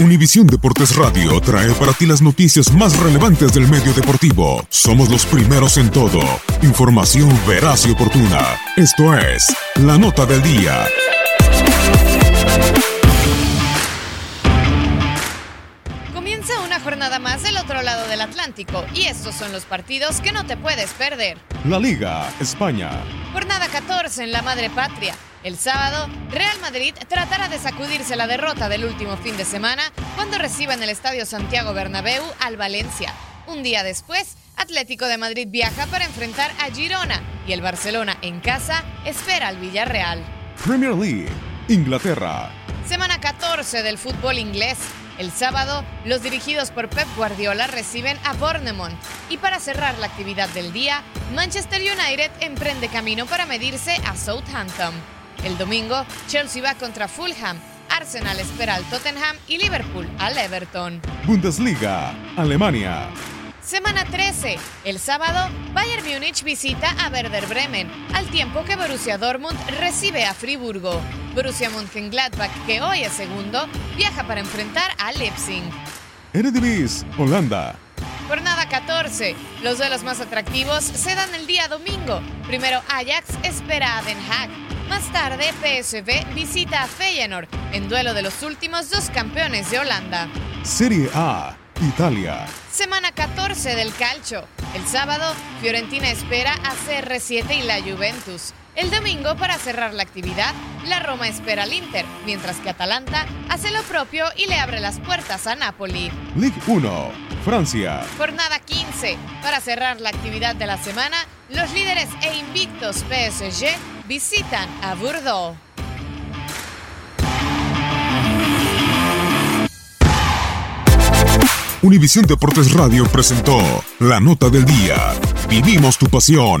Univisión Deportes Radio trae para ti las noticias más relevantes del medio deportivo. Somos los primeros en todo. Información veraz y oportuna. Esto es La Nota del Día. Comienza una jornada más del otro lado del Atlántico y estos son los partidos que no te puedes perder. La Liga, España. Jornada 14 en la Madre Patria. El sábado, Real Madrid tratará de sacudirse la derrota del último fin de semana cuando reciba en el Estadio Santiago Bernabéu al Valencia. Un día después, Atlético de Madrid viaja para enfrentar a Girona y el Barcelona en casa espera al Villarreal. Premier League, Inglaterra. Semana 14 del fútbol inglés. El sábado, los dirigidos por Pep Guardiola reciben a Bournemouth. Y para cerrar la actividad del día, Manchester United emprende camino para medirse a Southampton. El domingo, Chelsea va contra Fulham, Arsenal espera al Tottenham y Liverpool al Everton. Bundesliga, Alemania. Semana 13. El sábado, Bayern Múnich visita a Werder Bremen, al tiempo que Borussia Dortmund recibe a Friburgo. Borussia Mönchengladbach, que hoy es segundo, viaja para enfrentar a Leipzig. Eredivisie, Holanda. Jornada 14. Los duelos más atractivos se dan el día domingo. Primero Ajax espera a Den Haag. Más tarde PSV visita a Feyenoord en duelo de los últimos dos campeones de Holanda. Serie A, Italia. Semana 14 del calcio. El sábado, Fiorentina espera a CR7 y la Juventus. El domingo, para cerrar la actividad, la Roma espera al Inter, mientras que Atalanta hace lo propio y le abre las puertas a Napoli. Ligue 1, Francia. Jornada 15. Para cerrar la actividad de la semana, los líderes e invictos PSG visitan a Bordeaux. Univisión Deportes Radio presentó La Nota del Día. Vivimos tu pasión.